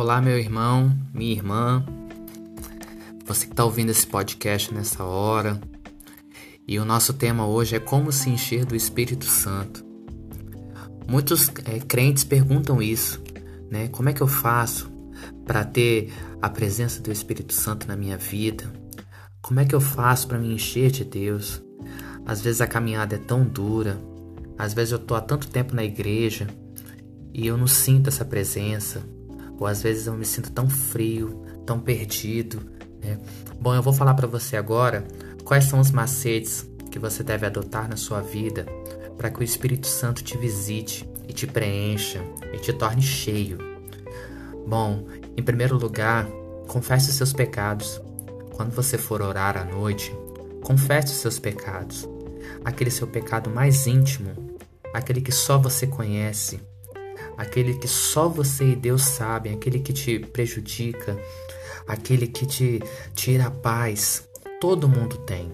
Olá, meu irmão, minha irmã, você que está ouvindo esse podcast nessa hora. E o nosso tema hoje é como se encher do Espírito Santo. Muitos é, crentes perguntam isso, né? Como é que eu faço para ter a presença do Espírito Santo na minha vida? Como é que eu faço para me encher de Deus? Às vezes a caminhada é tão dura, às vezes eu tô há tanto tempo na igreja e eu não sinto essa presença. Ou às vezes eu me sinto tão frio, tão perdido. Né? Bom, eu vou falar para você agora quais são os macetes que você deve adotar na sua vida para que o Espírito Santo te visite e te preencha e te torne cheio. Bom, em primeiro lugar, confesse os seus pecados. Quando você for orar à noite, confesse os seus pecados. Aquele seu pecado mais íntimo, aquele que só você conhece, aquele que só você e Deus sabem, aquele que te prejudica, aquele que te tira a paz. Todo mundo tem.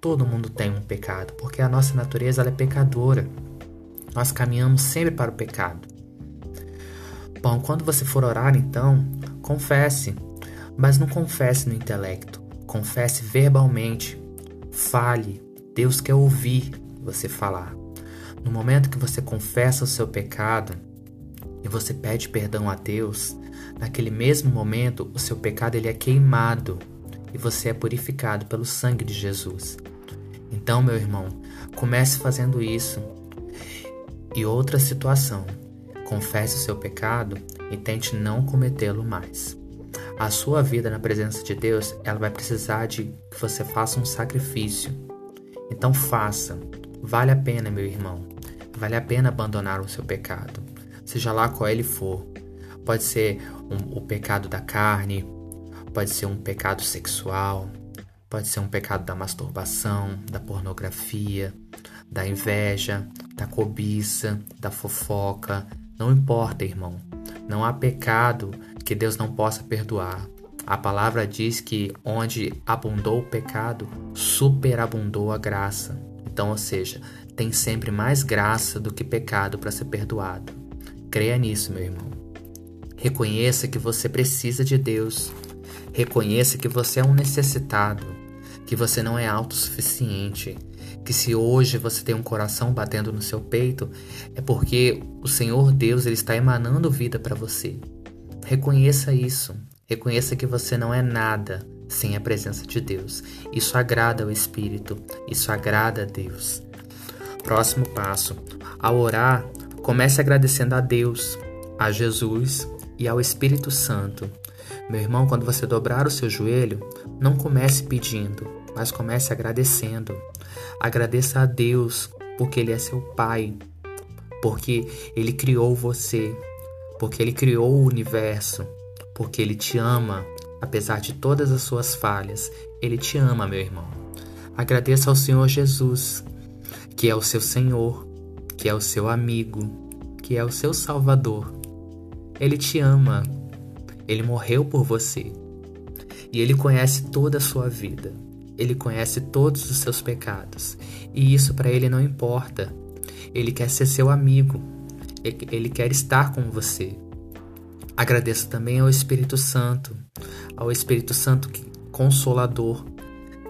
Todo mundo tem um pecado, porque a nossa natureza é pecadora. Nós caminhamos sempre para o pecado. Bom, quando você for orar, então, confesse, mas não confesse no intelecto, confesse verbalmente. Fale, Deus quer ouvir você falar. No momento que você confessa o seu pecado, e você pede perdão a Deus, naquele mesmo momento o seu pecado ele é queimado e você é purificado pelo sangue de Jesus. Então, meu irmão, comece fazendo isso. E outra situação, confesse o seu pecado e tente não cometê-lo mais. A sua vida na presença de Deus, ela vai precisar de que você faça um sacrifício. Então faça. Vale a pena, meu irmão. Vale a pena abandonar o seu pecado seja lá qual ele for. Pode ser um, o pecado da carne, pode ser um pecado sexual, pode ser um pecado da masturbação, da pornografia, da inveja, da cobiça, da fofoca. Não importa, irmão. Não há pecado que Deus não possa perdoar. A palavra diz que onde abundou o pecado, superabundou a graça. Então, ou seja, tem sempre mais graça do que pecado para ser perdoado. Creia nisso, meu irmão. Reconheça que você precisa de Deus. Reconheça que você é um necessitado, que você não é autossuficiente, que se hoje você tem um coração batendo no seu peito, é porque o Senhor Deus ele está emanando vida para você. Reconheça isso. Reconheça que você não é nada sem a presença de Deus. Isso agrada ao Espírito, isso agrada a Deus. Próximo passo: ao orar, Comece agradecendo a Deus, a Jesus e ao Espírito Santo. Meu irmão, quando você dobrar o seu joelho, não comece pedindo, mas comece agradecendo. Agradeça a Deus, porque Ele é seu Pai, porque Ele criou você, porque Ele criou o universo, porque Ele te ama, apesar de todas as suas falhas. Ele te ama, meu irmão. Agradeça ao Senhor Jesus, que é o seu Senhor, que é o seu amigo, que é o seu Salvador. Ele te ama, ele morreu por você e ele conhece toda a sua vida. Ele conhece todos os seus pecados e isso para ele não importa. Ele quer ser seu amigo, ele quer estar com você. Agradeço também ao Espírito Santo, ao Espírito Santo consolador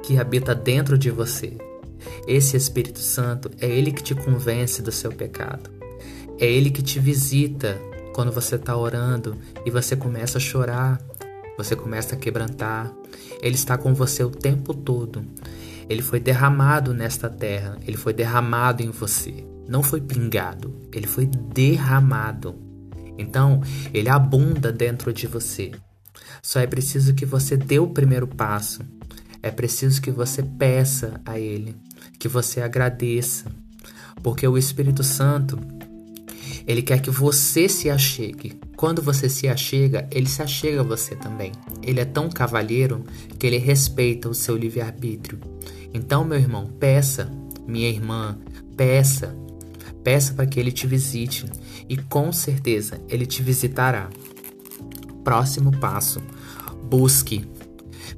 que habita dentro de você. Esse Espírito Santo é ele que te convence do seu pecado. É ele que te visita quando você está orando e você começa a chorar, você começa a quebrantar. Ele está com você o tempo todo. Ele foi derramado nesta terra, ele foi derramado em você. Não foi pingado, ele foi derramado. Então, ele abunda dentro de você. Só é preciso que você dê o primeiro passo. É preciso que você peça a ele que você agradeça, porque o Espírito Santo ele quer que você se achegue. Quando você se achega, ele se achega a você também. Ele é tão cavalheiro que ele respeita o seu livre-arbítrio. Então, meu irmão, peça, minha irmã, peça, peça para que ele te visite e com certeza ele te visitará. Próximo passo: busque.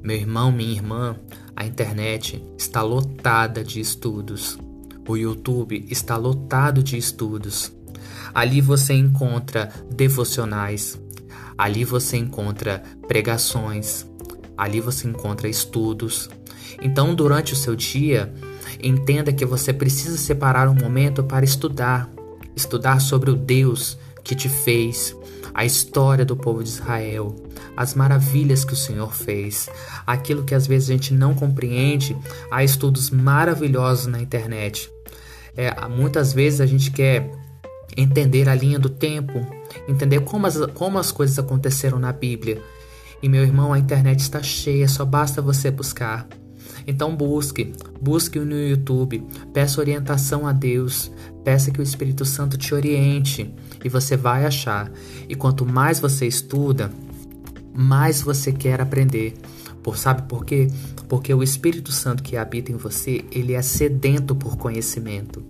Meu irmão, minha irmã, a internet está lotada de estudos. O YouTube está lotado de estudos. Ali você encontra devocionais. Ali você encontra pregações, ali você encontra estudos. Então, durante o seu dia, entenda que você precisa separar um momento para estudar, estudar sobre o Deus que te fez, a história do povo de Israel, as maravilhas que o Senhor fez, aquilo que às vezes a gente não compreende. Há estudos maravilhosos na internet. É, muitas vezes a gente quer entender a linha do tempo, entender como as, como as coisas aconteceram na Bíblia. E meu irmão, a internet está cheia, só basta você buscar. Então busque, busque no YouTube, peça orientação a Deus, peça que o Espírito Santo te oriente e você vai achar. E quanto mais você estuda, mais você quer aprender. Por sabe por quê? Porque o Espírito Santo que habita em você, ele é sedento por conhecimento.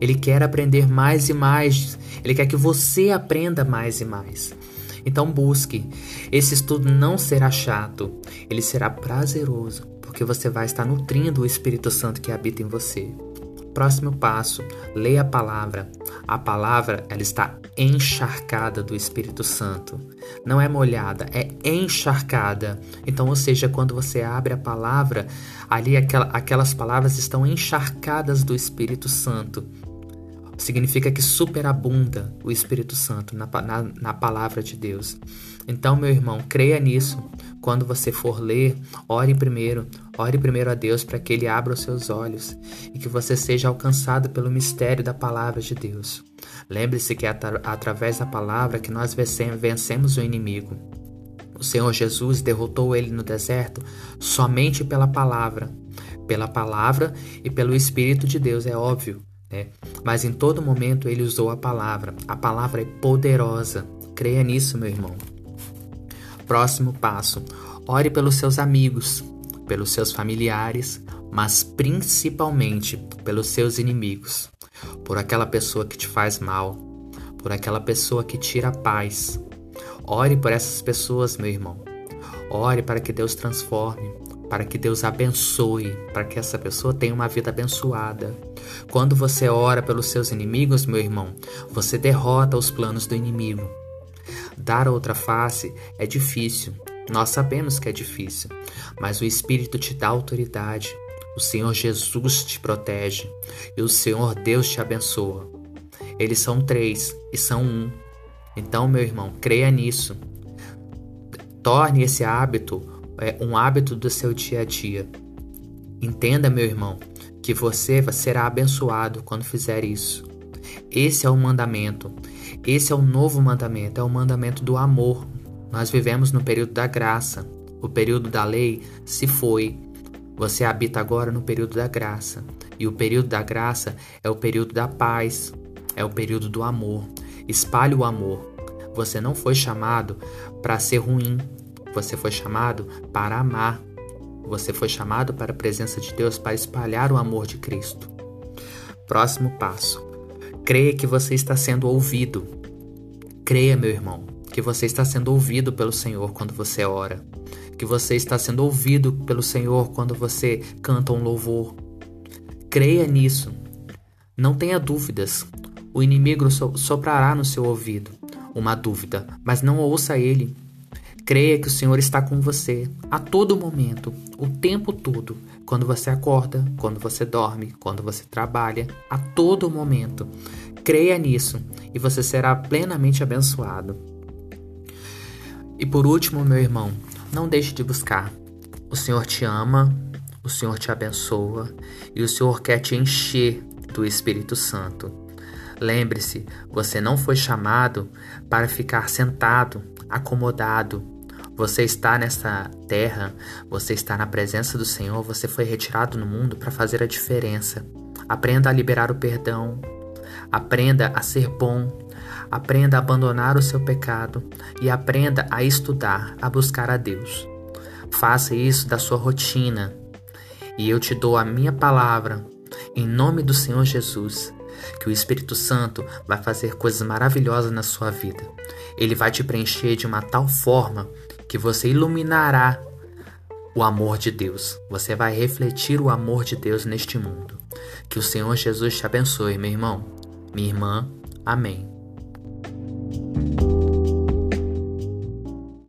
Ele quer aprender mais e mais. Ele quer que você aprenda mais e mais. Então busque. Esse estudo não será chato, ele será prazeroso, porque você vai estar nutrindo o Espírito Santo que habita em você. Próximo passo, leia a palavra. A palavra, ela está encharcada do Espírito Santo. Não é molhada, é encharcada. Então, ou seja, quando você abre a palavra, ali aquela, aquelas palavras estão encharcadas do Espírito Santo significa que superabunda o Espírito Santo na, na, na, palavra de Deus. Então, meu irmão, creia nisso. Quando você for ler, ore primeiro, ore primeiro a Deus para que Ele abra os seus olhos e que você seja alcançado pelo mistério da palavra de Deus. Lembre-se que é através da palavra que nós vencemos o inimigo. O Senhor Jesus derrotou ele no deserto somente pela palavra. Pela palavra e pelo Espírito de Deus, é óbvio. Né? Mas em todo momento ele usou a palavra. A palavra é poderosa. Creia nisso, meu irmão. Próximo passo: ore pelos seus amigos, pelos seus familiares, mas principalmente pelos seus inimigos, por aquela pessoa que te faz mal, por aquela pessoa que tira a paz. Ore por essas pessoas, meu irmão. Ore para que Deus transforme, para que Deus abençoe, para que essa pessoa tenha uma vida abençoada. Quando você ora pelos seus inimigos, meu irmão, você derrota os planos do inimigo. Dar outra face é difícil, nós sabemos que é difícil, mas o Espírito te dá autoridade, o Senhor Jesus te protege e o Senhor Deus te abençoa. Eles são três e são um. Então, meu irmão, creia nisso. Torne esse hábito é, um hábito do seu dia a dia. Entenda, meu irmão, que você será abençoado quando fizer isso. Esse é o mandamento. Esse é o novo mandamento, é o mandamento do amor. Nós vivemos no período da graça. O período da lei se foi. Você habita agora no período da graça. E o período da graça é o período da paz, é o período do amor. Espalhe o amor. Você não foi chamado para ser ruim, você foi chamado para amar. Você foi chamado para a presença de Deus para espalhar o amor de Cristo. Próximo passo. Creia que você está sendo ouvido. Creia, meu irmão, que você está sendo ouvido pelo Senhor quando você ora. Que você está sendo ouvido pelo Senhor quando você canta um louvor. Creia nisso. Não tenha dúvidas. O inimigo soprará no seu ouvido uma dúvida, mas não ouça ele. Creia que o Senhor está com você a todo momento, o tempo todo, quando você acorda, quando você dorme, quando você trabalha, a todo momento. Creia nisso e você será plenamente abençoado. E por último, meu irmão, não deixe de buscar. O Senhor te ama, o Senhor te abençoa e o Senhor quer te encher do Espírito Santo. Lembre-se, você não foi chamado para ficar sentado, acomodado, você está nessa terra, você está na presença do Senhor, você foi retirado no mundo para fazer a diferença. Aprenda a liberar o perdão, aprenda a ser bom, aprenda a abandonar o seu pecado e aprenda a estudar, a buscar a Deus. Faça isso da sua rotina e eu te dou a minha palavra, em nome do Senhor Jesus, que o Espírito Santo vai fazer coisas maravilhosas na sua vida. Ele vai te preencher de uma tal forma que você iluminará o amor de Deus. Você vai refletir o amor de Deus neste mundo. Que o Senhor Jesus te abençoe, meu irmão, minha irmã. Amém.